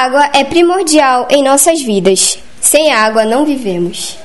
água é primordial em nossas vidas. Sem água não vivemos.